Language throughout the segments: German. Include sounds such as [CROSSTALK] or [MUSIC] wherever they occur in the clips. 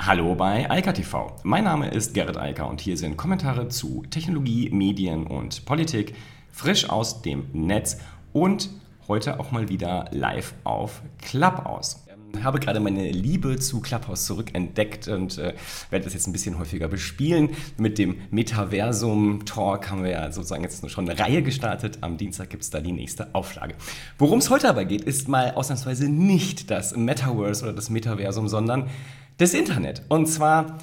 Hallo bei Eika TV. Mein Name ist Gerrit Eiker und hier sind Kommentare zu Technologie, Medien und Politik frisch aus dem Netz und heute auch mal wieder live auf Clubhouse. Ich habe gerade meine Liebe zu Clubhouse zurückentdeckt und äh, werde das jetzt ein bisschen häufiger bespielen. Mit dem Metaversum Talk haben wir ja sozusagen jetzt schon eine Reihe gestartet. Am Dienstag gibt es da die nächste Auflage. Worum es heute aber geht, ist mal ausnahmsweise nicht das Metaverse oder das Metaversum, sondern das Internet. Und zwar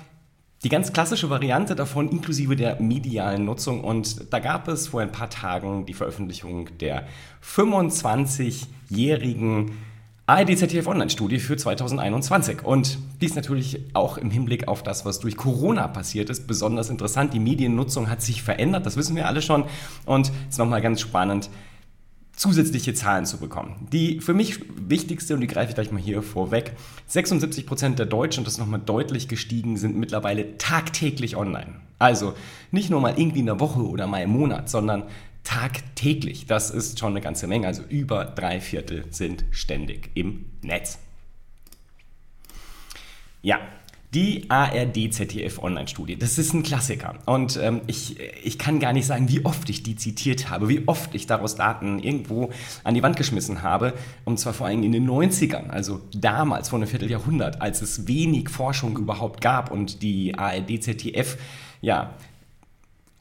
die ganz klassische Variante davon inklusive der medialen Nutzung. Und da gab es vor ein paar Tagen die Veröffentlichung der 25-jährigen ARD-ZDF Online-Studie für 2021. Und dies natürlich auch im Hinblick auf das, was durch Corona passiert ist, besonders interessant. Die Mediennutzung hat sich verändert, das wissen wir alle schon. Und es ist nochmal ganz spannend, zusätzliche Zahlen zu bekommen. Die für mich wichtigste, und die greife ich gleich mal hier vorweg, 76 Prozent der Deutschen, und das ist nochmal deutlich gestiegen, sind mittlerweile tagtäglich online. Also nicht nur mal irgendwie in der Woche oder mal im Monat, sondern tagtäglich. Das ist schon eine ganze Menge. Also über drei Viertel sind ständig im Netz. Ja, die ARD-ZDF-Online-Studie, das ist ein Klassiker. Und ähm, ich, ich kann gar nicht sagen, wie oft ich die zitiert habe, wie oft ich daraus Daten irgendwo an die Wand geschmissen habe. Und zwar vor allem in den 90ern, also damals, vor einem Vierteljahrhundert, als es wenig Forschung überhaupt gab und die ARD-ZDF ja,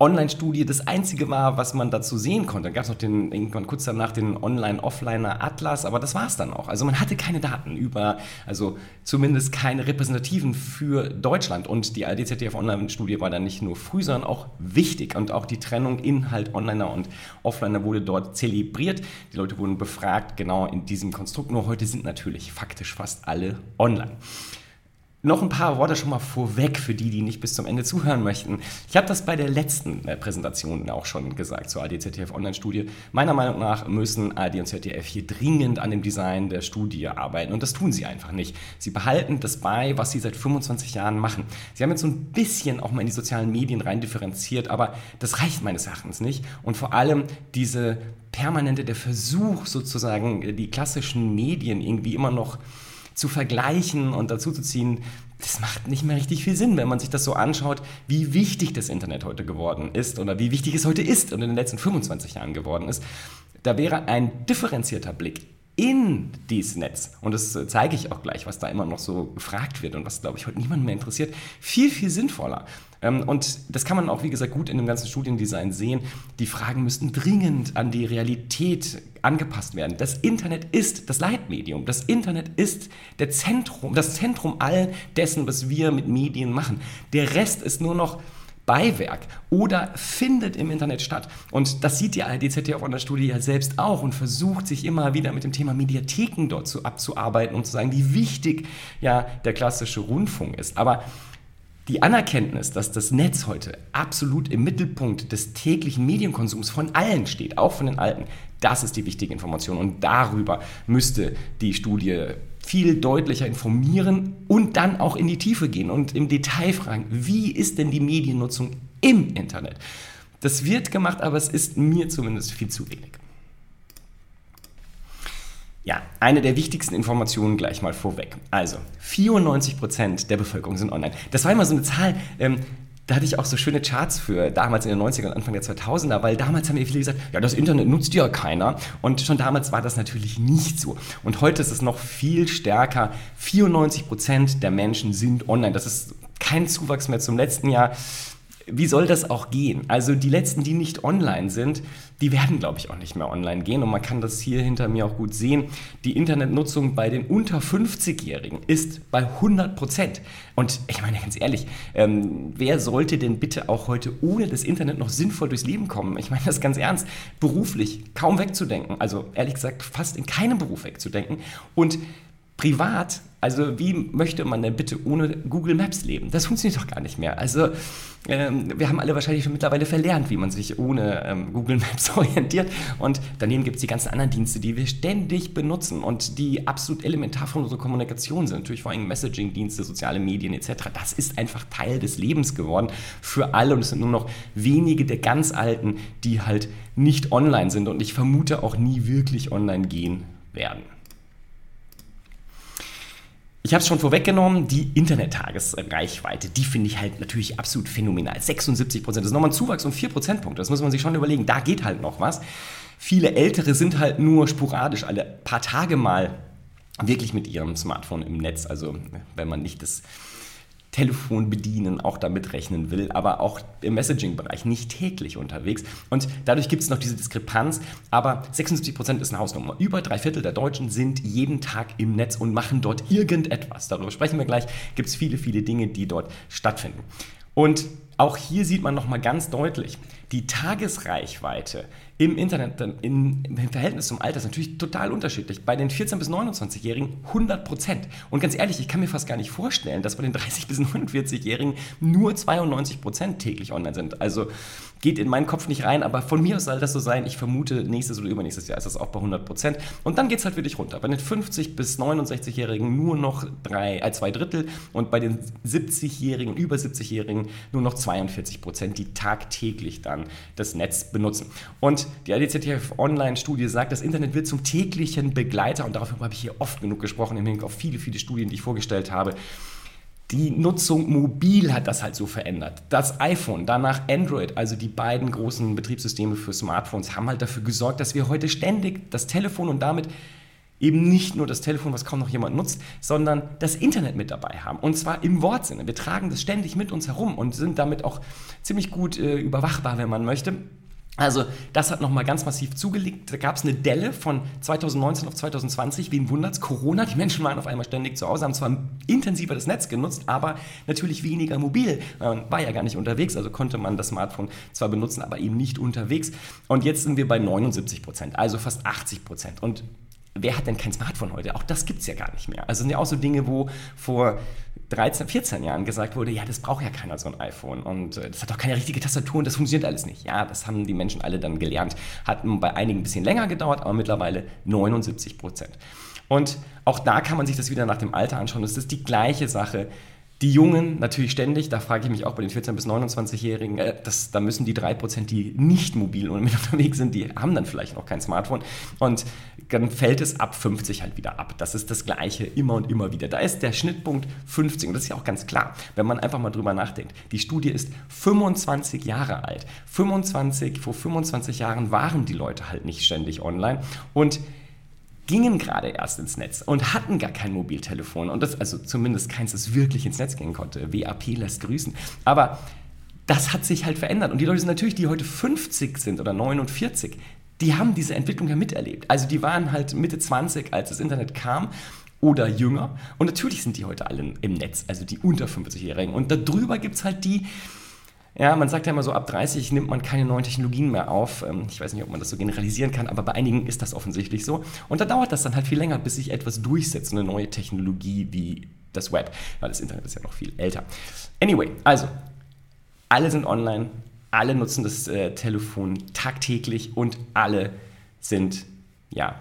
Online-Studie das einzige war, was man dazu sehen konnte. Dann gab es noch den, irgendwann kurz danach den Online-Offliner Atlas, aber das war es dann auch. Also man hatte keine Daten über, also zumindest keine repräsentativen für Deutschland. Und die ADZDF Online-Studie war dann nicht nur früh, sondern auch wichtig. Und auch die Trennung Inhalt Onliner und Offliner wurde dort zelebriert. Die Leute wurden befragt, genau in diesem Konstrukt. Nur heute sind natürlich faktisch fast alle online. Noch ein paar Worte schon mal vorweg für die, die nicht bis zum Ende zuhören möchten. Ich habe das bei der letzten äh, Präsentation auch schon gesagt zur AD-ZDF Online-Studie. Meiner Meinung nach müssen AD und ZDF hier dringend an dem Design der Studie arbeiten und das tun sie einfach nicht. Sie behalten das bei, was sie seit 25 Jahren machen. Sie haben jetzt so ein bisschen auch mal in die sozialen Medien rein differenziert, aber das reicht meines Erachtens nicht. Und vor allem diese permanente, der Versuch sozusagen, die klassischen Medien irgendwie immer noch zu vergleichen und dazu zu ziehen, das macht nicht mehr richtig viel Sinn, wenn man sich das so anschaut, wie wichtig das Internet heute geworden ist oder wie wichtig es heute ist und in den letzten 25 Jahren geworden ist. Da wäre ein differenzierter Blick in dieses Netz, und das zeige ich auch gleich, was da immer noch so gefragt wird und was, glaube ich, heute niemand mehr interessiert, viel, viel sinnvoller. Ähm, und das kann man auch, wie gesagt, gut in dem ganzen Studiendesign sehen. Die Fragen müssten dringend an die Realität angepasst werden. Das Internet ist das Leitmedium. Das Internet ist der Zentrum, das Zentrum all dessen, was wir mit Medien machen. Der Rest ist nur noch Beiwerk oder findet im Internet statt. Und das sieht die ARD-ZDF an der Studie ja selbst auch und versucht sich immer wieder mit dem Thema Mediatheken dort zu, abzuarbeiten, um zu sagen, wie wichtig ja der klassische Rundfunk ist. Aber die Anerkenntnis, dass das Netz heute absolut im Mittelpunkt des täglichen Medienkonsums von allen steht, auch von den Alten, das ist die wichtige Information. Und darüber müsste die Studie viel deutlicher informieren und dann auch in die Tiefe gehen und im Detail fragen, wie ist denn die Mediennutzung im Internet? Das wird gemacht, aber es ist mir zumindest viel zu wenig. Ja, eine der wichtigsten Informationen gleich mal vorweg. Also, 94% der Bevölkerung sind online. Das war immer so eine Zahl, ähm, da hatte ich auch so schöne Charts für damals in den 90ern und Anfang der 2000er, weil damals haben mir viele gesagt, ja, das Internet nutzt ja keiner. Und schon damals war das natürlich nicht so. Und heute ist es noch viel stärker. 94 Prozent der Menschen sind online. Das ist kein Zuwachs mehr zum letzten Jahr wie soll das auch gehen? Also die letzten, die nicht online sind, die werden, glaube ich, auch nicht mehr online gehen. Und man kann das hier hinter mir auch gut sehen. Die Internetnutzung bei den unter 50-Jährigen ist bei 100 Prozent. Und ich meine ganz ehrlich, ähm, wer sollte denn bitte auch heute ohne das Internet noch sinnvoll durchs Leben kommen? Ich meine das ganz ernst. Beruflich kaum wegzudenken. Also ehrlich gesagt fast in keinem Beruf wegzudenken. Und privat, also wie möchte man denn bitte ohne Google Maps leben? Das funktioniert doch gar nicht mehr. Also ähm, wir haben alle wahrscheinlich schon mittlerweile verlernt, wie man sich ohne ähm, Google Maps [LAUGHS] orientiert. Und daneben gibt es die ganzen anderen Dienste, die wir ständig benutzen und die absolut elementar für unsere Kommunikation sind. Natürlich vor allem Messaging-Dienste, soziale Medien etc. Das ist einfach Teil des Lebens geworden für alle und es sind nur noch wenige der ganz Alten, die halt nicht online sind und ich vermute auch nie wirklich online gehen werden. Ich habe es schon vorweggenommen, die Internet-Tagesreichweite, die finde ich halt natürlich absolut phänomenal. 76 Prozent, das ist nochmal ein Zuwachs um 4 Prozentpunkte. Das muss man sich schon überlegen, da geht halt noch was. Viele Ältere sind halt nur sporadisch alle paar Tage mal wirklich mit ihrem Smartphone im Netz. Also wenn man nicht das Telefon bedienen auch damit rechnen will, aber auch im Messaging-Bereich nicht täglich unterwegs. Und dadurch gibt es noch diese Diskrepanz. Aber 76 Prozent ist eine Hausnummer. Über drei Viertel der Deutschen sind jeden Tag im Netz und machen dort irgendetwas. Darüber sprechen wir gleich. Gibt es viele, viele Dinge, die dort stattfinden. Und auch hier sieht man nochmal ganz deutlich, die Tagesreichweite im Internet im Verhältnis zum Alter ist natürlich total unterschiedlich. Bei den 14- bis 29-Jährigen 100 Prozent. Und ganz ehrlich, ich kann mir fast gar nicht vorstellen, dass bei den 30- bis 49-Jährigen nur 92 Prozent täglich online sind. Also geht in meinen Kopf nicht rein, aber von mir aus soll das so sein. Ich vermute, nächstes oder übernächstes Jahr ist das auch bei 100 Prozent. Und dann geht es halt wirklich runter. Bei den 50- bis 69-Jährigen nur noch drei, äh, zwei Drittel und bei den 70-Jährigen, über 70-Jährigen nur noch 42 Prozent, die tagtäglich dann das Netz benutzen. Und die ADZTF Online-Studie sagt, das Internet wird zum täglichen Begleiter und darauf habe ich hier oft genug gesprochen im Hinblick auf viele, viele Studien, die ich vorgestellt habe die Nutzung mobil hat das halt so verändert. Das iPhone, danach Android, also die beiden großen Betriebssysteme für Smartphones, haben halt dafür gesorgt, dass wir heute ständig das Telefon und damit eben nicht nur das Telefon, was kaum noch jemand nutzt, sondern das Internet mit dabei haben. Und zwar im Wortsinne. Wir tragen das ständig mit uns herum und sind damit auch ziemlich gut äh, überwachbar, wenn man möchte. Also das hat nochmal ganz massiv zugelegt. Da gab es eine Delle von 2019 auf 2020. Wen wundert's? Corona. Die Menschen waren auf einmal ständig zu Hause, haben zwar intensiver das Netz genutzt, aber natürlich weniger mobil. Man war ja gar nicht unterwegs, also konnte man das Smartphone zwar benutzen, aber eben nicht unterwegs. Und jetzt sind wir bei 79 Prozent, also fast 80 Prozent. Und wer hat denn kein Smartphone heute? Auch das gibt es ja gar nicht mehr. Also sind ja auch so Dinge, wo vor 13, 14 Jahren gesagt wurde, ja, das braucht ja keiner so ein iPhone und äh, das hat auch keine richtige Tastatur und das funktioniert alles nicht. Ja, das haben die Menschen alle dann gelernt. Hat bei einigen ein bisschen länger gedauert, aber mittlerweile 79 Prozent. Und auch da kann man sich das wieder nach dem Alter anschauen. Das ist die gleiche Sache die Jungen natürlich ständig, da frage ich mich auch bei den 14- bis 29-Jährigen, äh, da müssen die 3%, die nicht mobil und mit [LAUGHS] unterwegs sind, die haben dann vielleicht noch kein Smartphone. Und dann fällt es ab 50 halt wieder ab. Das ist das Gleiche immer und immer wieder. Da ist der Schnittpunkt 50 und das ist ja auch ganz klar, wenn man einfach mal drüber nachdenkt. Die Studie ist 25 Jahre alt. 25, vor 25 Jahren waren die Leute halt nicht ständig online und gingen gerade erst ins Netz und hatten gar kein Mobiltelefon und das, also zumindest keins, das wirklich ins Netz gehen konnte. WAP lässt grüßen. Aber das hat sich halt verändert und die Leute sind natürlich, die heute 50 sind oder 49, die haben diese Entwicklung ja miterlebt. Also die waren halt Mitte 20, als das Internet kam oder jünger und natürlich sind die heute alle im Netz, also die unter 50-Jährigen und darüber gibt es halt die, ja, man sagt ja immer so, ab 30 nimmt man keine neuen Technologien mehr auf. Ähm, ich weiß nicht, ob man das so generalisieren kann, aber bei einigen ist das offensichtlich so. Und da dauert das dann halt viel länger, bis sich etwas durchsetzt, eine neue Technologie wie das Web, weil das Internet ist ja noch viel älter. Anyway, also, alle sind online, alle nutzen das äh, Telefon tagtäglich und alle sind, ja,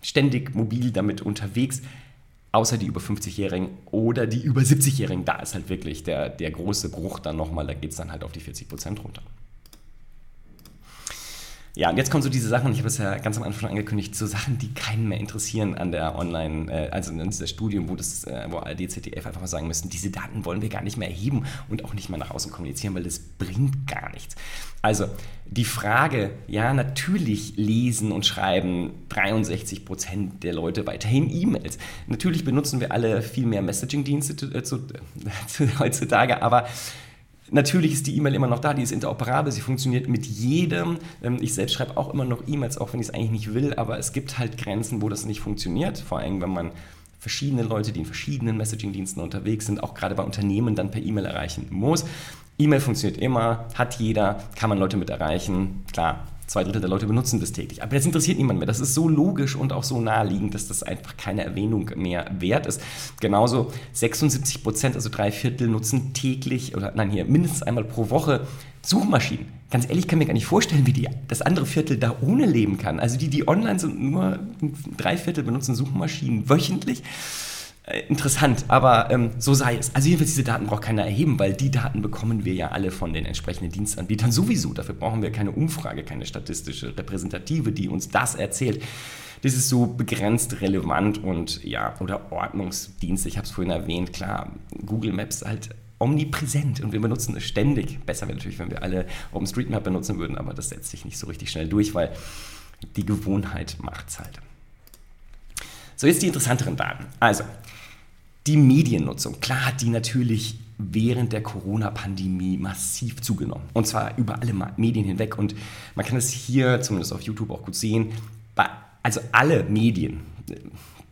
ständig mobil damit unterwegs außer die über 50-Jährigen oder die über 70-Jährigen. Da ist halt wirklich der, der große Bruch dann nochmal, da geht es dann halt auf die 40 Prozent runter. Ja, und jetzt kommen so diese Sachen, ich habe es ja ganz am Anfang angekündigt, so Sachen, die keinen mehr interessieren an der Online, äh, also in dieser Studie, wo das, äh, wo ARD, ZDF einfach mal sagen müssen, diese Daten wollen wir gar nicht mehr erheben und auch nicht mehr nach außen kommunizieren, weil das bringt gar nichts. Also die Frage, ja, natürlich lesen und schreiben 63 Prozent der Leute weiterhin E-Mails. Natürlich benutzen wir alle viel mehr Messaging-Dienste äh, äh, [LAUGHS] heutzutage, aber Natürlich ist die E-Mail immer noch da, die ist interoperabel, sie funktioniert mit jedem. Ähm, ich selbst schreibe auch immer noch E-Mails, auch wenn ich es eigentlich nicht will, aber es gibt halt Grenzen, wo das nicht funktioniert. Vor allem, wenn man verschiedene Leute, die in verschiedenen Messaging-Diensten unterwegs sind, auch gerade bei Unternehmen dann per E-Mail erreichen muss. E-Mail funktioniert immer, hat jeder, kann man Leute mit erreichen. Klar, zwei Drittel der Leute benutzen das täglich. Aber das interessiert niemand mehr. Das ist so logisch und auch so naheliegend, dass das einfach keine Erwähnung mehr wert ist. Genauso 76 Prozent, also drei Viertel, nutzen täglich oder nein, hier mindestens einmal pro Woche Suchmaschinen. Ganz ehrlich, ich kann mir gar nicht vorstellen, wie die, das andere Viertel da ohne leben kann. Also die, die online sind, nur drei Viertel benutzen Suchmaschinen wöchentlich. Äh, interessant, aber ähm, so sei es. Also jedenfalls diese Daten braucht keiner erheben, weil die Daten bekommen wir ja alle von den entsprechenden Dienstanbietern sowieso. Dafür brauchen wir keine Umfrage, keine statistische Repräsentative, die uns das erzählt. Das ist so begrenzt relevant und ja, oder Ordnungsdienst, ich habe es vorhin erwähnt, klar, Google Maps halt omnipräsent und wir benutzen es ständig. Besser wäre natürlich, wenn wir alle OpenStreetMap benutzen würden, aber das setzt sich nicht so richtig schnell durch, weil die Gewohnheit macht es halt. So, jetzt die interessanteren Daten. Also, die Mediennutzung, klar hat die natürlich während der Corona-Pandemie massiv zugenommen. Und zwar über alle Medien hinweg. Und man kann es hier, zumindest auf YouTube, auch gut sehen. Also alle Medien,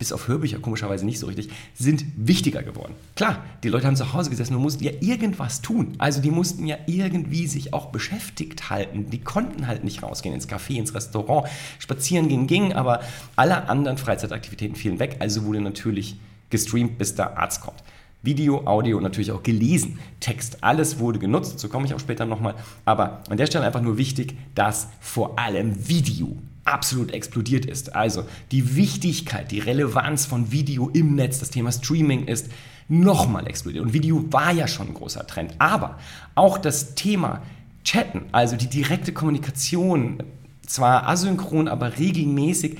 bis auf Hörbücher komischerweise nicht so richtig, sind wichtiger geworden. Klar, die Leute haben zu Hause gesessen und mussten ja irgendwas tun. Also die mussten ja irgendwie sich auch beschäftigt halten. Die konnten halt nicht rausgehen ins Café, ins Restaurant. Spazieren gehen ging, aber alle anderen Freizeitaktivitäten fielen weg. Also wurde natürlich gestreamt, bis der Arzt kommt. Video, Audio und natürlich auch gelesen. Text, alles wurde genutzt, so komme ich auch später nochmal. Aber an der Stelle einfach nur wichtig, dass vor allem Video absolut explodiert ist. Also die Wichtigkeit, die Relevanz von Video im Netz, das Thema Streaming ist nochmal explodiert. Und Video war ja schon ein großer Trend. Aber auch das Thema Chatten, also die direkte Kommunikation, zwar asynchron, aber regelmäßig,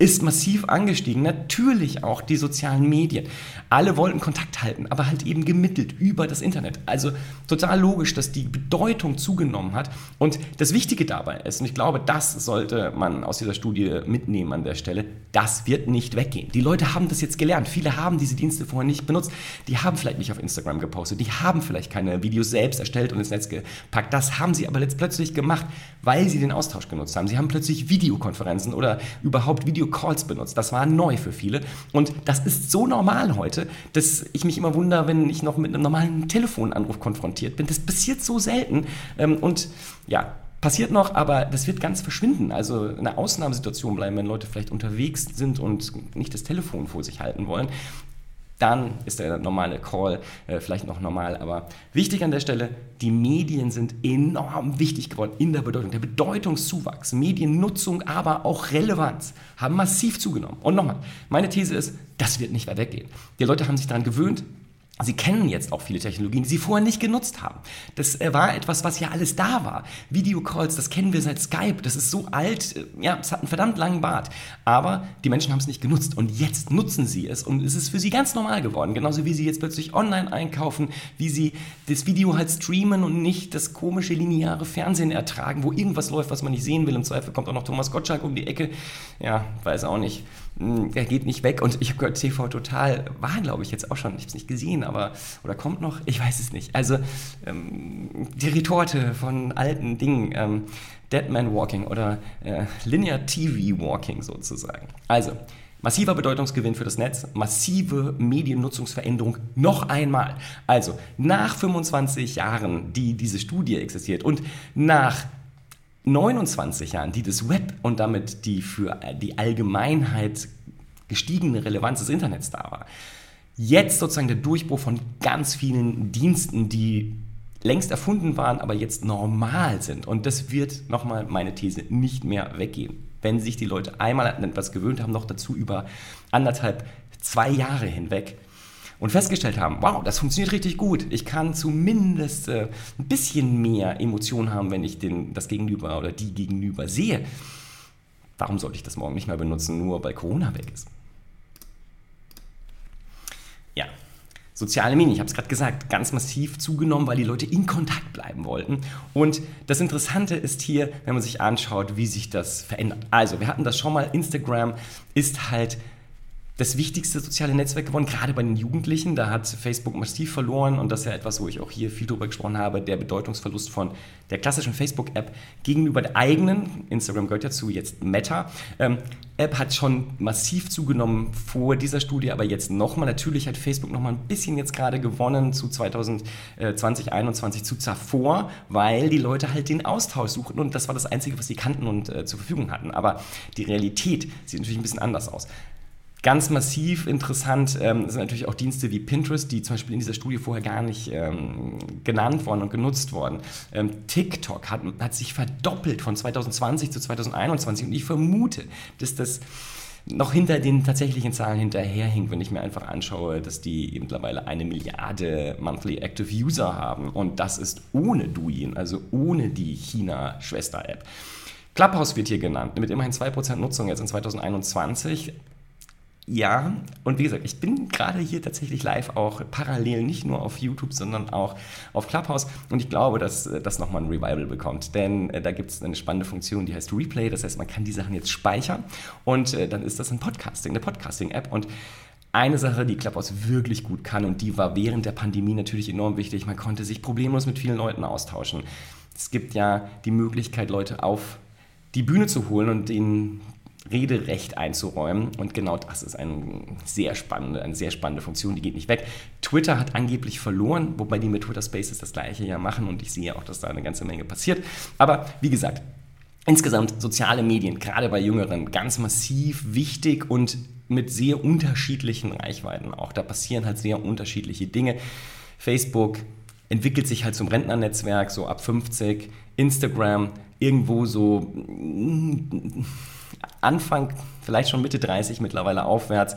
ist massiv angestiegen. Natürlich auch die sozialen Medien. Alle wollten Kontakt halten, aber halt eben gemittelt über das Internet. Also total logisch, dass die Bedeutung zugenommen hat. Und das Wichtige dabei ist, und ich glaube, das sollte man aus dieser Studie mitnehmen an der Stelle, das wird nicht weggehen. Die Leute haben das jetzt gelernt. Viele haben diese Dienste vorher nicht benutzt. Die haben vielleicht nicht auf Instagram gepostet. Die haben vielleicht keine Videos selbst erstellt und ins Netz gepackt. Das haben sie aber jetzt plötzlich gemacht, weil sie den Austausch genutzt haben. Sie haben plötzlich Videokonferenzen oder überhaupt Video Calls benutzt. Das war neu für viele. Und das ist so normal heute, dass ich mich immer wundere, wenn ich noch mit einem normalen Telefonanruf konfrontiert bin. Das passiert so selten. Ähm, und ja, passiert noch, aber das wird ganz verschwinden. Also eine Ausnahmesituation bleiben, wenn Leute vielleicht unterwegs sind und nicht das Telefon vor sich halten wollen dann ist der normale Call äh, vielleicht noch normal. Aber wichtig an der Stelle, die Medien sind enorm wichtig geworden in der Bedeutung. Der Bedeutungszuwachs, Mediennutzung, aber auch Relevanz haben massiv zugenommen. Und nochmal, meine These ist, das wird nicht mehr weggehen. Die Leute haben sich daran gewöhnt, Sie kennen jetzt auch viele Technologien, die Sie vorher nicht genutzt haben. Das äh, war etwas, was ja alles da war. Videocalls, das kennen wir seit Skype. Das ist so alt. Äh, ja, es hat einen verdammt langen Bart. Aber die Menschen haben es nicht genutzt. Und jetzt nutzen sie es. Und es ist für sie ganz normal geworden. Genauso wie sie jetzt plötzlich online einkaufen, wie sie das Video halt streamen und nicht das komische lineare Fernsehen ertragen, wo irgendwas läuft, was man nicht sehen will. Im Zweifel kommt auch noch Thomas Gottschalk um die Ecke. Ja, weiß auch nicht. Hm, er geht nicht weg. Und ich habe gehört, TV Total war, glaube ich, jetzt auch schon, ich habe es nicht gesehen, aber, oder kommt noch, ich weiß es nicht. Also ähm, die Retorte von alten Dingen, ähm, Man Walking oder äh, Linear TV Walking sozusagen. Also, Massiver Bedeutungsgewinn für das Netz, massive Mediennutzungsveränderung noch einmal. Also nach 25 Jahren, die diese Studie existiert und nach 29 Jahren, die das Web und damit die für die Allgemeinheit gestiegene Relevanz des Internets da war, jetzt sozusagen der Durchbruch von ganz vielen Diensten, die längst erfunden waren, aber jetzt normal sind. Und das wird nochmal meine These nicht mehr weggehen. Wenn sich die Leute einmal an etwas gewöhnt haben, noch dazu über anderthalb, zwei Jahre hinweg, und festgestellt haben, wow, das funktioniert richtig gut. Ich kann zumindest äh, ein bisschen mehr Emotionen haben, wenn ich den, das Gegenüber oder die Gegenüber sehe. Warum sollte ich das morgen nicht mehr benutzen, nur weil Corona weg ist? Ja, soziale Medien, ich habe es gerade gesagt, ganz massiv zugenommen, weil die Leute in Kontakt bleiben wollten. Und das Interessante ist hier, wenn man sich anschaut, wie sich das verändert. Also, wir hatten das schon mal, Instagram ist halt das wichtigste soziale Netzwerk geworden, gerade bei den Jugendlichen. Da hat Facebook massiv verloren und das ist ja etwas, wo ich auch hier viel drüber gesprochen habe, der Bedeutungsverlust von der klassischen Facebook-App gegenüber der eigenen, Instagram gehört ja zu, jetzt Meta. Ähm, App hat schon massiv zugenommen vor dieser Studie, aber jetzt nochmal. Natürlich hat Facebook nochmal ein bisschen jetzt gerade gewonnen zu 2020, 2021 zu zuvor, weil die Leute halt den Austausch suchten und das war das Einzige, was sie kannten und äh, zur Verfügung hatten. Aber die Realität sieht natürlich ein bisschen anders aus. Ganz massiv interessant ähm, sind natürlich auch Dienste wie Pinterest, die zum Beispiel in dieser Studie vorher gar nicht ähm, genannt worden und genutzt worden. Ähm, TikTok hat, hat sich verdoppelt von 2020 zu 2021 und ich vermute, dass das noch hinter den tatsächlichen Zahlen hinterherhinkt, wenn ich mir einfach anschaue, dass die mittlerweile eine Milliarde Monthly Active User haben. Und das ist ohne Douyin, also ohne die China-Schwester-App. Clubhouse wird hier genannt, mit immerhin 2% Nutzung jetzt in 2021. Ja, und wie gesagt, ich bin gerade hier tatsächlich live auch parallel nicht nur auf YouTube, sondern auch auf Clubhouse. Und ich glaube, dass äh, das nochmal ein Revival bekommt. Denn äh, da gibt es eine spannende Funktion, die heißt Replay. Das heißt, man kann die Sachen jetzt speichern und äh, dann ist das ein Podcasting, eine Podcasting-App. Und eine Sache, die Clubhouse wirklich gut kann und die war während der Pandemie natürlich enorm wichtig, man konnte sich problemlos mit vielen Leuten austauschen. Es gibt ja die Möglichkeit, Leute auf die Bühne zu holen und ihnen Rederecht einzuräumen. Und genau das ist eine sehr spannende, eine sehr spannende Funktion, die geht nicht weg. Twitter hat angeblich verloren, wobei die mit Twitter Spaces das gleiche ja machen und ich sehe auch, dass da eine ganze Menge passiert. Aber wie gesagt, insgesamt soziale Medien, gerade bei Jüngeren, ganz massiv wichtig und mit sehr unterschiedlichen Reichweiten auch. Da passieren halt sehr unterschiedliche Dinge. Facebook entwickelt sich halt zum Rentnernetzwerk, so ab 50. Instagram irgendwo so Anfang, vielleicht schon Mitte 30 mittlerweile aufwärts.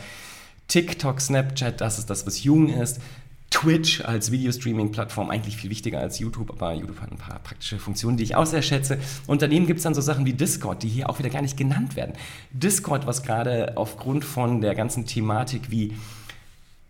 TikTok, Snapchat, das ist das, was jung ist. Twitch als Videostreaming-Plattform eigentlich viel wichtiger als YouTube, aber YouTube hat ein paar praktische Funktionen, die ich auch sehr schätze. Und daneben gibt es dann so Sachen wie Discord, die hier auch wieder gar nicht genannt werden. Discord, was gerade aufgrund von der ganzen Thematik wie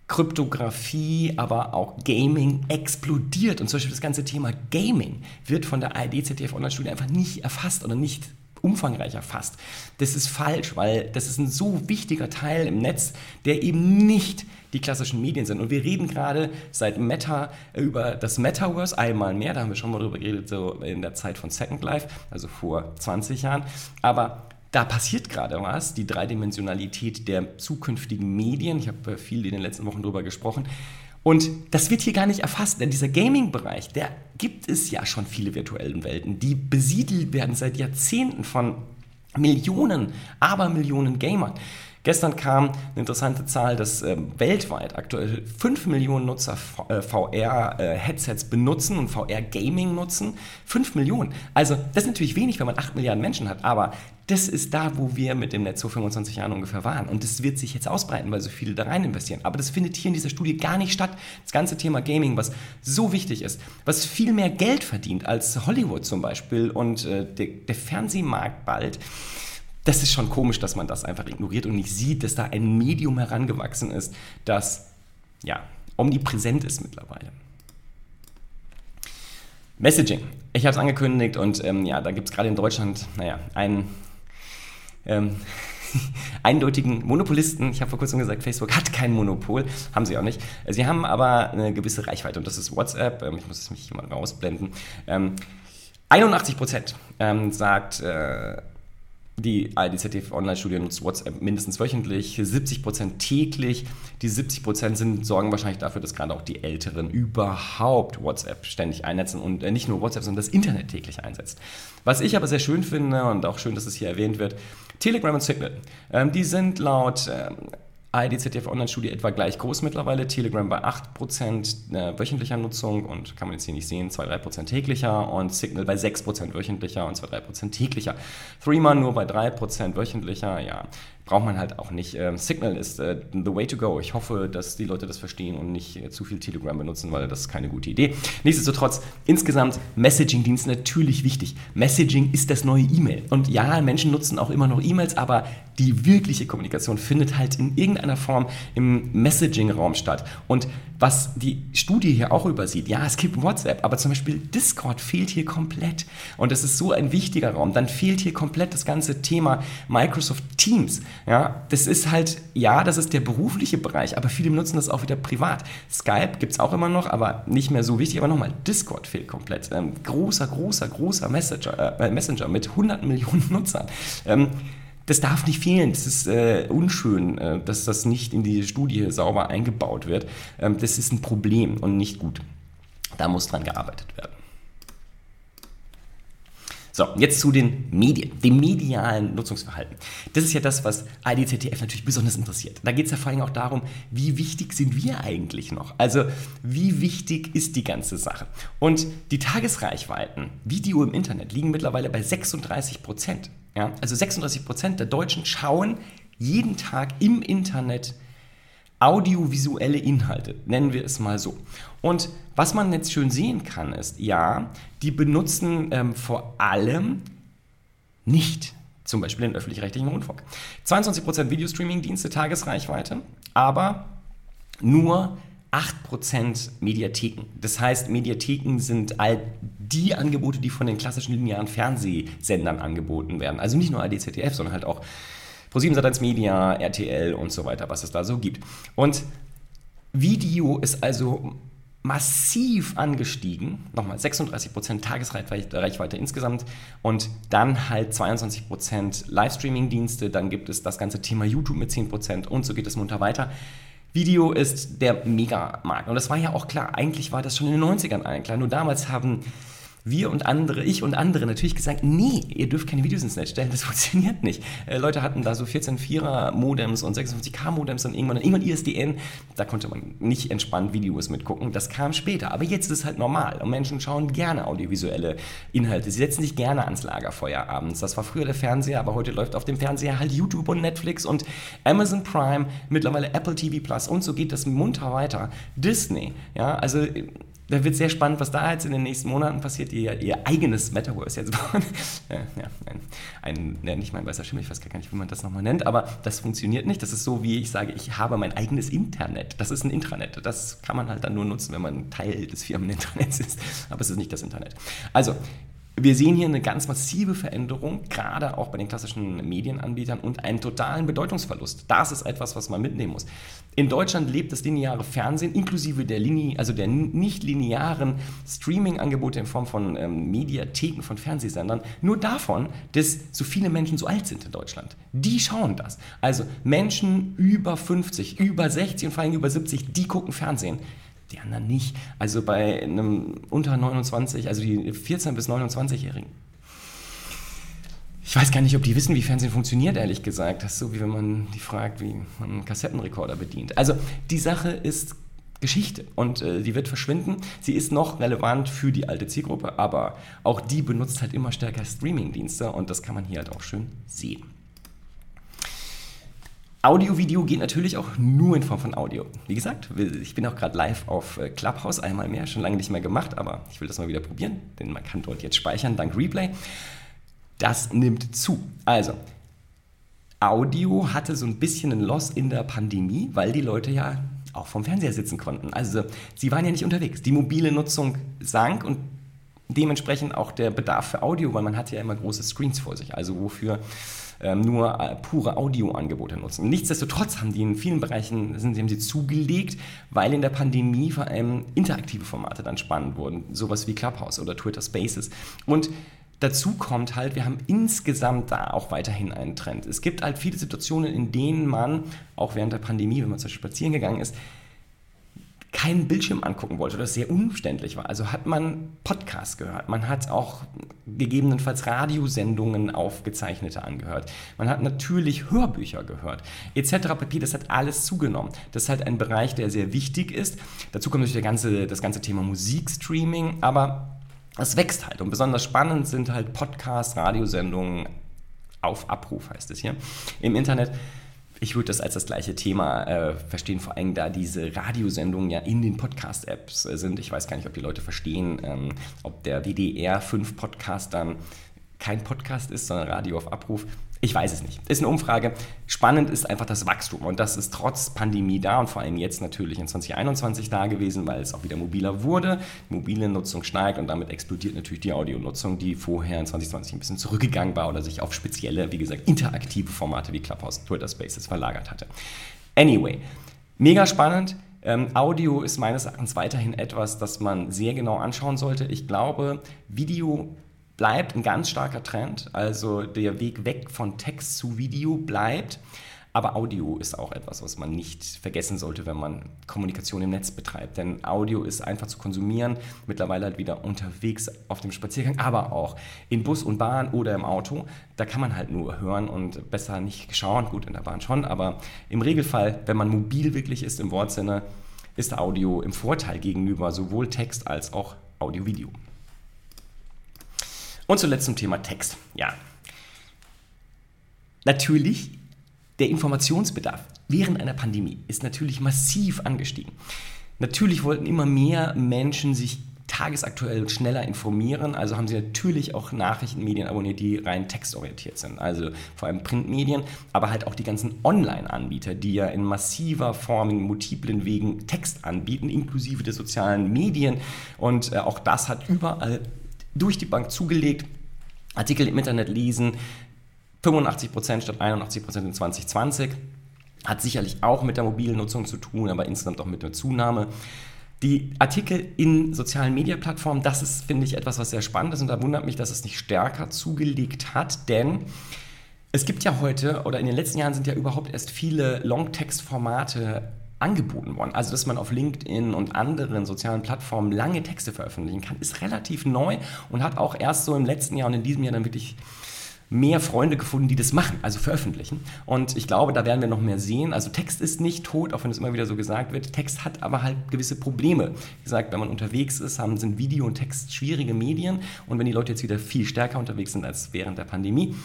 Kryptographie, aber auch Gaming explodiert. Und zum Beispiel das ganze Thema Gaming wird von der ARD ZDF Online-Studie einfach nicht erfasst oder nicht umfangreicher fasst. Das ist falsch, weil das ist ein so wichtiger Teil im Netz, der eben nicht die klassischen Medien sind. Und wir reden gerade seit Meta über das Metaverse einmal mehr. Da haben wir schon mal drüber geredet, so in der Zeit von Second Life, also vor 20 Jahren. Aber da passiert gerade was, die Dreidimensionalität der zukünftigen Medien. Ich habe viel in den letzten Wochen darüber gesprochen. Und das wird hier gar nicht erfasst, denn dieser Gaming-Bereich, der gibt es ja schon viele virtuellen Welten, die besiedelt werden seit Jahrzehnten von Millionen, Abermillionen Gamern. Gestern kam eine interessante Zahl, dass äh, weltweit aktuell 5 Millionen Nutzer VR-Headsets äh, benutzen und VR-Gaming nutzen. 5 Millionen. Also das ist natürlich wenig, wenn man 8 Milliarden Menschen hat, aber das ist da, wo wir mit dem Netz vor 25 Jahren ungefähr waren. Und das wird sich jetzt ausbreiten, weil so viele da rein investieren. Aber das findet hier in dieser Studie gar nicht statt. Das ganze Thema Gaming, was so wichtig ist, was viel mehr Geld verdient als Hollywood zum Beispiel und äh, der, der Fernsehmarkt bald. Das ist schon komisch, dass man das einfach ignoriert und nicht sieht, dass da ein Medium herangewachsen ist, das ja omnipräsent ist mittlerweile. Messaging. Ich habe es angekündigt und ähm, ja, da gibt es gerade in Deutschland, naja, einen ähm, [LAUGHS] eindeutigen Monopolisten. Ich habe vor kurzem gesagt, Facebook hat kein Monopol, haben sie auch nicht. Sie haben aber eine gewisse Reichweite und das ist WhatsApp. Ähm, ich muss es mich mal rausblenden. Ähm, 81 Prozent ähm, sagt äh, die ARD Online-Studie nutzt WhatsApp mindestens wöchentlich, 70% täglich. Die 70% sind, sorgen wahrscheinlich dafür, dass gerade auch die Älteren überhaupt WhatsApp ständig einsetzen und äh, nicht nur WhatsApp, sondern das Internet täglich einsetzt. Was ich aber sehr schön finde und auch schön, dass es hier erwähnt wird, Telegram und Signal. Ähm, die sind laut ähm, ARD ZDF Online-Studie etwa gleich groß mittlerweile. Telegram bei 8% äh, wöchentlicher Nutzung und kann man jetzt hier nicht sehen, 2-3% täglicher und Signal bei 6% wöchentlicher und 2-3% täglicher. Threema nur bei 3% wöchentlicher, ja braucht man halt auch nicht. Ähm, Signal ist äh, the way to go. Ich hoffe, dass die Leute das verstehen und nicht äh, zu viel Telegram benutzen, weil das ist keine gute Idee. Nichtsdestotrotz, insgesamt Messaging-Dienst natürlich wichtig. Messaging ist das neue E-Mail. Und ja, Menschen nutzen auch immer noch E-Mails, aber die wirkliche Kommunikation findet halt in irgendeiner Form im Messaging-Raum statt. Und was die Studie hier auch übersieht, ja, es gibt WhatsApp, aber zum Beispiel Discord fehlt hier komplett. Und das ist so ein wichtiger Raum. Dann fehlt hier komplett das ganze Thema Microsoft Teams. Ja, das ist halt, ja, das ist der berufliche Bereich, aber viele nutzen das auch wieder privat. Skype gibt es auch immer noch, aber nicht mehr so wichtig. Aber nochmal, Discord fehlt komplett. Ähm, großer, großer, großer Messenger, äh, Messenger mit hunderten Millionen Nutzern. Ähm, das darf nicht fehlen. Das ist äh, unschön, äh, dass das nicht in die Studie sauber eingebaut wird. Ähm, das ist ein Problem und nicht gut. Da muss dran gearbeitet werden. So, jetzt zu den Medien, dem medialen Nutzungsverhalten. Das ist ja das, was IDZTF natürlich besonders interessiert. Da geht es ja vor allem auch darum, wie wichtig sind wir eigentlich noch? Also, wie wichtig ist die ganze Sache? Und die Tagesreichweiten, Video im Internet, liegen mittlerweile bei 36 Prozent. Ja? Also 36 Prozent der Deutschen schauen jeden Tag im Internet audiovisuelle Inhalte, nennen wir es mal so. Und was man jetzt schön sehen kann, ist, ja, die benutzen ähm, vor allem nicht zum Beispiel den öffentlich-rechtlichen Rundfunk. 22% Videostreaming-Dienste, Tagesreichweite, aber nur 8% Mediatheken. Das heißt, Mediatheken sind all die Angebote, die von den klassischen linearen Fernsehsendern angeboten werden. Also nicht nur ADZDF, sondern halt auch ProSieben Sat1 Media, RTL und so weiter, was es da so gibt. Und Video ist also massiv angestiegen, nochmal 36% Tagesreichweite insgesamt und dann halt 22% Livestreaming-Dienste, dann gibt es das ganze Thema YouTube mit 10% und so geht es munter weiter. Video ist der Megamarkt. Und das war ja auch klar, eigentlich war das schon in den 90ern allen klar, nur damals haben wir und andere, ich und andere natürlich gesagt, nee, ihr dürft keine Videos ins Netz stellen, das [LAUGHS] funktioniert nicht. Äh, Leute hatten da so 14.4er Modems und 56K Modems und irgendwann, irgendwann ISDN, da konnte man nicht entspannt Videos mitgucken, das kam später. Aber jetzt ist es halt normal und Menschen schauen gerne audiovisuelle Inhalte. Sie setzen sich gerne ans Lagerfeuer abends. Das war früher der Fernseher, aber heute läuft auf dem Fernseher halt YouTube und Netflix und Amazon Prime, mittlerweile Apple TV Plus und so geht das munter weiter. Disney, ja, also da wird sehr spannend, was da jetzt in den nächsten Monaten passiert. Ihr, ihr eigenes Metaverse jetzt bauen. [LAUGHS] ja, ein, ein, ja, nicht mein weißer Schimmel, ich weiß gar nicht, wie man das nochmal nennt, aber das funktioniert nicht. Das ist so, wie ich sage, ich habe mein eigenes Internet. Das ist ein Intranet. Das kann man halt dann nur nutzen, wenn man Teil des Firmeninternets ist. Aber es ist nicht das Internet. Also, wir sehen hier eine ganz massive Veränderung, gerade auch bei den klassischen Medienanbietern und einen totalen Bedeutungsverlust. Das ist etwas, was man mitnehmen muss. In Deutschland lebt das lineare Fernsehen inklusive der, Linie, also der nicht linearen Streaming-Angebote in Form von ähm, Mediatheken von Fernsehsendern nur davon, dass so viele Menschen so alt sind in Deutschland. Die schauen das. Also Menschen über 50, über 60 und vor allem über 70, die gucken Fernsehen die anderen nicht. Also bei einem unter 29, also die 14- bis 29-Jährigen. Ich weiß gar nicht, ob die wissen, wie Fernsehen funktioniert, ehrlich gesagt. Das ist so, wie wenn man die fragt, wie man einen Kassettenrekorder bedient. Also die Sache ist Geschichte und äh, die wird verschwinden. Sie ist noch relevant für die alte Zielgruppe, aber auch die benutzt halt immer stärker Streaming-Dienste und das kann man hier halt auch schön sehen. Audio-Video geht natürlich auch nur in Form von Audio. Wie gesagt, ich bin auch gerade live auf äh, Clubhouse, einmal mehr, schon lange nicht mehr gemacht, aber ich will das mal wieder probieren, denn man kann dort jetzt speichern dank Replay. Das nimmt zu. Also, Audio hatte so ein bisschen einen Loss in der Pandemie, weil die Leute ja auch vom Fernseher sitzen konnten. Also, sie waren ja nicht unterwegs. Die mobile Nutzung sank und dementsprechend auch der Bedarf für Audio, weil man hat ja immer große Screens vor sich. Also, wofür nur äh, pure Audioangebote nutzen. Nichtsdestotrotz haben die in vielen Bereichen sind, haben sie zugelegt, weil in der Pandemie vor allem interaktive Formate dann spannend wurden, sowas wie Clubhouse oder Twitter Spaces. Und Dazu kommt halt, wir haben insgesamt da auch weiterhin einen Trend. Es gibt halt viele Situationen, in denen man, auch während der Pandemie, wenn man zum Beispiel spazieren gegangen ist, keinen Bildschirm angucken wollte oder es sehr umständlich war. Also hat man Podcasts gehört, man hat auch gegebenenfalls Radiosendungen aufgezeichnete angehört, man hat natürlich Hörbücher gehört, etc. Papier, das hat alles zugenommen. Das ist halt ein Bereich, der sehr wichtig ist. Dazu kommt natürlich der ganze, das ganze Thema Musikstreaming, aber es wächst halt und besonders spannend sind halt Podcasts, Radiosendungen auf Abruf heißt es hier im Internet ich würde das als das gleiche Thema äh, verstehen, vor allem da diese Radiosendungen ja in den Podcast-Apps äh, sind. Ich weiß gar nicht, ob die Leute verstehen, ähm, ob der WDR 5 Podcast dann kein Podcast ist, sondern Radio auf Abruf. Ich weiß es nicht. Ist eine Umfrage. Spannend ist einfach das Wachstum und das ist trotz Pandemie da und vor allem jetzt natürlich in 2021 da gewesen, weil es auch wieder mobiler wurde. Die mobile Nutzung steigt und damit explodiert natürlich die Audionutzung, die vorher in 2020 ein bisschen zurückgegangen war oder sich auf spezielle, wie gesagt, interaktive Formate wie Clubhouse, Twitter Spaces verlagert hatte. Anyway, mega spannend. Ähm, Audio ist meines Erachtens weiterhin etwas, das man sehr genau anschauen sollte. Ich glaube, Video bleibt ein ganz starker Trend. Also der Weg weg von Text zu Video bleibt. Aber Audio ist auch etwas, was man nicht vergessen sollte, wenn man Kommunikation im Netz betreibt. Denn Audio ist einfach zu konsumieren, mittlerweile halt wieder unterwegs auf dem Spaziergang, aber auch in Bus und Bahn oder im Auto. Da kann man halt nur hören und besser nicht schauen. Gut, in der Bahn schon, aber im Regelfall, wenn man mobil wirklich ist im Wortsinne, ist Audio im Vorteil gegenüber sowohl Text als auch Audio-Video. Und zuletzt zum Thema Text. Ja. Natürlich, der Informationsbedarf während einer Pandemie ist natürlich massiv angestiegen. Natürlich wollten immer mehr Menschen sich tagesaktuell schneller informieren. Also haben sie natürlich auch Nachrichtenmedien abonniert, die rein textorientiert sind. Also vor allem Printmedien, aber halt auch die ganzen Online-Anbieter, die ja in massiver Form, in multiplen Wegen Text anbieten, inklusive der sozialen Medien. Und äh, auch das hat überall durch die Bank zugelegt. Artikel im Internet lesen, 85% statt 81% in 2020. Hat sicherlich auch mit der mobilen Nutzung zu tun, aber insgesamt auch mit der Zunahme. Die Artikel in sozialen Mediaplattformen, das ist, finde ich, etwas, was sehr spannend ist und da wundert mich, dass es nicht stärker zugelegt hat, denn es gibt ja heute oder in den letzten Jahren sind ja überhaupt erst viele Longtext-Formate angeboten worden. Also, dass man auf LinkedIn und anderen sozialen Plattformen lange Texte veröffentlichen kann, ist relativ neu und hat auch erst so im letzten Jahr und in diesem Jahr dann wirklich mehr Freunde gefunden, die das machen, also veröffentlichen. Und ich glaube, da werden wir noch mehr sehen. Also Text ist nicht tot, auch wenn es immer wieder so gesagt wird. Text hat aber halt gewisse Probleme. Wie gesagt, wenn man unterwegs ist, haben, sind Video und Text schwierige Medien. Und wenn die Leute jetzt wieder viel stärker unterwegs sind als während der Pandemie,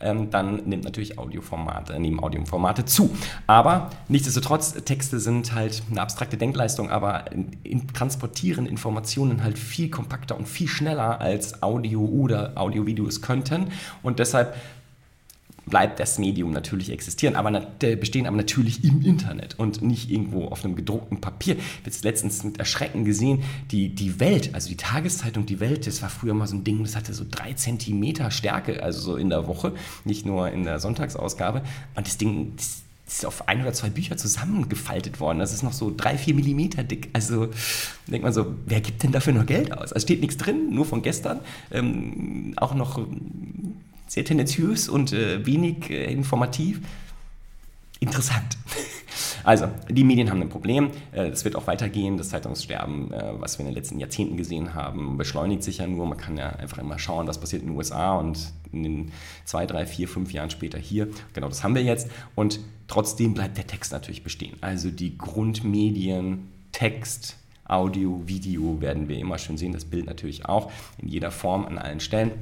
ähm, dann nimmt natürlich Audioformate, nehmen Audioformate zu. Aber nichtsdestotrotz, Texte sind halt eine abstrakte Denkleistung, aber in, in, transportieren Informationen halt viel kompakter und viel schneller als Audio oder Audiovideos könnten. Und deshalb bleibt das Medium natürlich existieren, aber bestehen aber natürlich im Internet und nicht irgendwo auf einem gedruckten Papier. Ich habe jetzt letztens mit Erschrecken gesehen, die, die Welt, also die Tageszeitung Die Welt, das war früher mal so ein Ding, das hatte so drei Zentimeter Stärke, also so in der Woche, nicht nur in der Sonntagsausgabe. Und das Ding, das, ist auf ein oder zwei Bücher zusammengefaltet worden. Das ist noch so drei, vier Millimeter dick. Also denkt man so, wer gibt denn dafür noch Geld aus? Also steht nichts drin, nur von gestern. Ähm, auch noch sehr tendenziös und äh, wenig äh, informativ. Interessant. [LAUGHS] Also, die Medien haben ein Problem. Es äh, wird auch weitergehen. Das Zeitungssterben, äh, was wir in den letzten Jahrzehnten gesehen haben, beschleunigt sich ja nur. Man kann ja einfach immer schauen, was passiert in den USA und in den zwei, drei, vier, fünf Jahren später hier. Genau das haben wir jetzt. Und trotzdem bleibt der Text natürlich bestehen. Also die Grundmedien, Text, Audio, Video werden wir immer schön sehen. Das Bild natürlich auch in jeder Form an allen Stellen.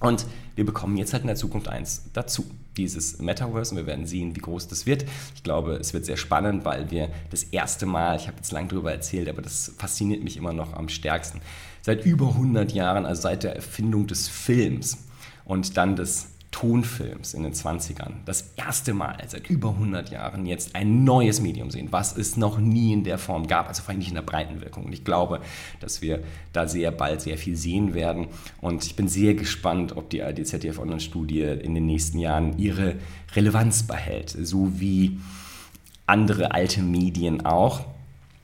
Und wir bekommen jetzt halt in der Zukunft eins dazu, dieses Metaverse. Und wir werden sehen, wie groß das wird. Ich glaube, es wird sehr spannend, weil wir das erste Mal, ich habe jetzt lange darüber erzählt, aber das fasziniert mich immer noch am stärksten, seit über 100 Jahren, also seit der Erfindung des Films und dann des Tonfilms in den 20ern das erste Mal seit über 100 Jahren jetzt ein neues Medium sehen, was es noch nie in der Form gab, also vor allem nicht in der breiten Wirkung. Und ich glaube, dass wir da sehr bald sehr viel sehen werden. Und ich bin sehr gespannt, ob die ARD ZDF Online-Studie in den nächsten Jahren ihre Relevanz behält, so wie andere alte Medien auch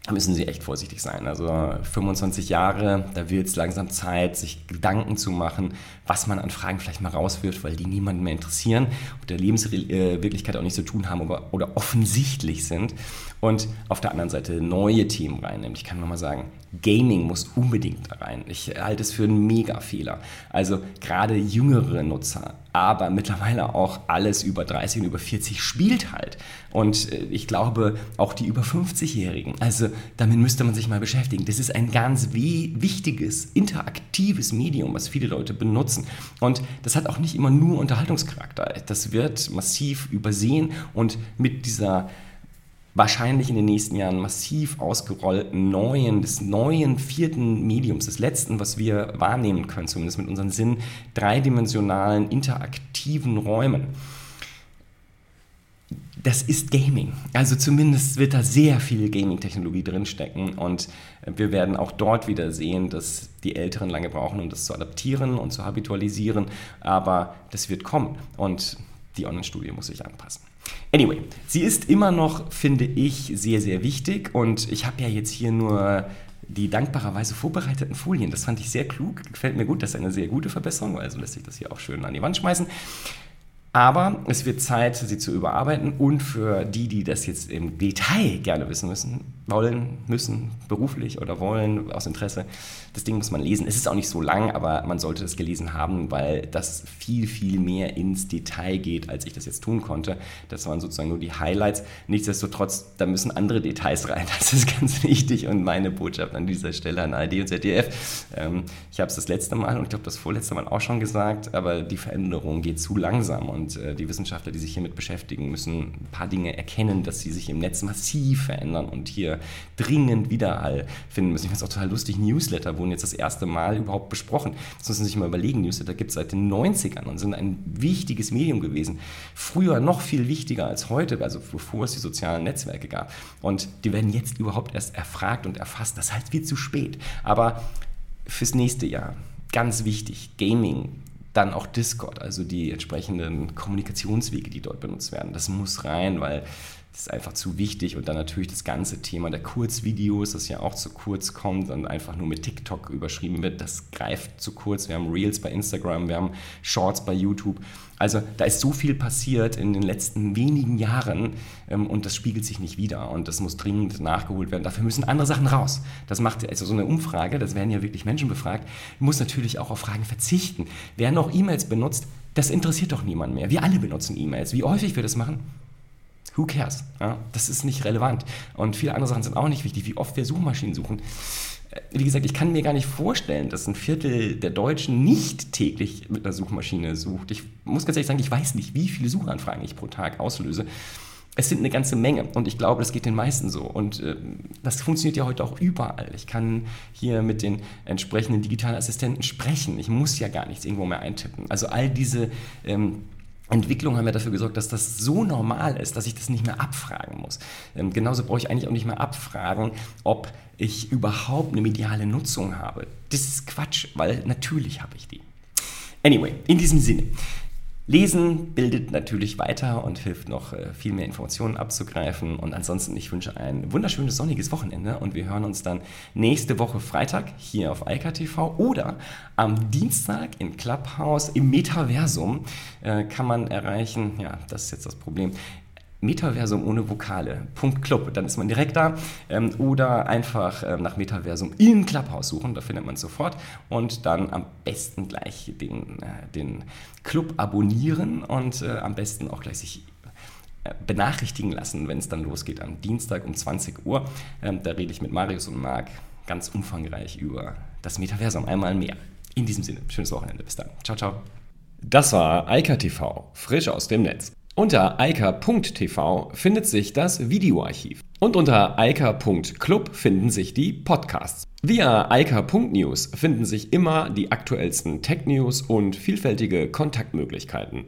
da müssen Sie echt vorsichtig sein. Also 25 Jahre, da wird es langsam Zeit, sich Gedanken zu machen, was man an Fragen vielleicht mal rauswirft, weil die niemanden mehr interessieren, mit der Lebenswirklichkeit auch nichts zu tun haben oder, oder offensichtlich sind. Und auf der anderen Seite neue Themen reinnehmen. Ich kann nochmal sagen, Gaming muss unbedingt da rein. Ich halte es für einen Mega-Fehler. Also gerade jüngere Nutzer, aber mittlerweile auch alles über 30 und über 40 spielt halt. Und äh, ich glaube auch die über 50-Jährigen. Also damit müsste man sich mal beschäftigen. Das ist ein ganz wichtiges, interaktives Medium, was viele Leute benutzen. Und das hat auch nicht immer nur Unterhaltungscharakter. Das wird massiv übersehen und mit dieser wahrscheinlich in den nächsten Jahren massiv ausgerollten neuen, des neuen vierten Mediums, des letzten, was wir wahrnehmen können, zumindest mit unseren Sinn, dreidimensionalen, interaktiven Räumen. Das ist Gaming. Also zumindest wird da sehr viel Gaming-Technologie drinstecken und wir werden auch dort wieder sehen, dass die Älteren lange brauchen, um das zu adaptieren und zu habitualisieren, aber das wird kommen und die Online-Studie muss sich anpassen. Anyway, sie ist immer noch, finde ich, sehr, sehr wichtig und ich habe ja jetzt hier nur die dankbarerweise vorbereiteten Folien. Das fand ich sehr klug, gefällt mir gut, das ist eine sehr gute Verbesserung, also lässt sich das hier auch schön an die Wand schmeißen. Aber es wird Zeit, sie zu überarbeiten und für die, die das jetzt im Detail gerne wissen müssen, wollen, müssen, beruflich oder wollen, aus Interesse, das Ding muss man lesen. Es ist auch nicht so lang, aber man sollte das gelesen haben, weil das viel, viel mehr ins Detail geht, als ich das jetzt tun konnte. Das waren sozusagen nur die Highlights. Nichtsdestotrotz, da müssen andere Details rein. Das ist ganz wichtig und meine Botschaft an dieser Stelle an ARD und ZDF. Ähm, ich habe es das letzte Mal und ich glaube das vorletzte Mal auch schon gesagt, aber die Veränderung geht zu langsam und Und äh, die Wissenschaftler, die sich hiermit beschäftigen, müssen ein paar Dinge erkennen, dass sie sich im Netz massiv verändern und hier dringend Widerhall finden müssen. Ich finde es auch total lustig, Newsletter wurden jetzt das erste Mal überhaupt besprochen. Das müssen Sie sich mal überlegen. Newsletter gibt es seit den 90ern und sind ein wichtiges Medium gewesen. Früher noch viel wichtiger als heute, also bevor es die sozialen Netzwerke gab. Und die werden jetzt überhaupt erst erfragt und erfasst. Das heißt viel zu spät. Aber fürs nächste Jahr, ganz wichtig, Gaming, dann auch Discord, also die entsprechenden Kommunikationswege, die dort benutzt werden. Das muss rein, weil das ist einfach zu wichtig. Und dann natürlich das ganze Thema der Kurzvideos, das ja auch zu kurz kommt und einfach nur mit TikTok überschrieben wird, das greift zu kurz. Wir haben Reels bei Instagram, wir haben Shorts bei YouTube. Also da ist so viel passiert in den letzten wenigen Jahren ähm, und das spiegelt sich nicht wieder und das muss dringend nachgeholt werden. Dafür müssen andere Sachen raus. Das macht also so eine Umfrage, das werden ja wirklich Menschen befragt, muss natürlich auch auf Fragen verzichten. Wer noch E-Mails benutzt, das interessiert doch niemand mehr. Wir alle benutzen E-Mails. Wie häufig wir das machen? Who cares? Ja, das ist nicht relevant. Und viele andere Sachen sind auch nicht wichtig, wie oft wir Suchmaschinen suchen. Äh, wie gesagt, ich kann mir gar nicht vorstellen, dass ein Viertel der Deutschen nicht täglich mit einer Suchmaschine sucht. Ich muss ganz ehrlich sagen, ich weiß nicht, wie viele Suchanfragen ich pro Tag auslöse. Es sind eine ganze Menge und ich glaube, das geht den meisten so. Und äh, das funktioniert ja heute auch überall. Ich kann hier mit den entsprechenden digitalen Assistenten sprechen. Ich muss ja gar nichts irgendwo mehr eintippen. Also all diese ähm, Entwicklung haben ja dafür gesorgt, dass das so normal ist, dass ich das nicht mehr abfragen muss. Ähm, genauso brauche ich eigentlich auch nicht mehr abfragen, ob ich überhaupt eine mediale Nutzung habe. Das ist Quatsch, weil natürlich habe ich die. Anyway, in diesem Sinne. Lesen bildet natürlich weiter und hilft noch äh, viel mehr Informationen abzugreifen. Und ansonsten, ich wünsche ein wunderschönes sonniges Wochenende. Und wir hören uns dann nächste Woche Freitag hier auf Eika TV oder am Dienstag in Clubhouse im Metaversum äh, kann man erreichen, ja, das ist jetzt das Problem, Metaversum ohne Vokale. Punkt Club. Dann ist man direkt da. Ähm, oder einfach ähm, nach Metaversum in Clubhouse suchen, da findet man es sofort. Und dann am besten gleich den, äh, den Club abonnieren und äh, am besten auch gleich sich äh, benachrichtigen lassen, wenn es dann losgeht am Dienstag um 20 Uhr. Ähm, da rede ich mit Marius und Marc ganz umfangreich über das Metaversum einmal mehr. In diesem Sinne, schönes Wochenende. Bis dann. Ciao, ciao. Das war Eika TV, frisch aus dem Netz. Unter eika.tv findet sich das Videoarchiv. Und unter eika.club finden sich die Podcasts. Via eika.news finden sich immer die aktuellsten Tech-News und vielfältige Kontaktmöglichkeiten.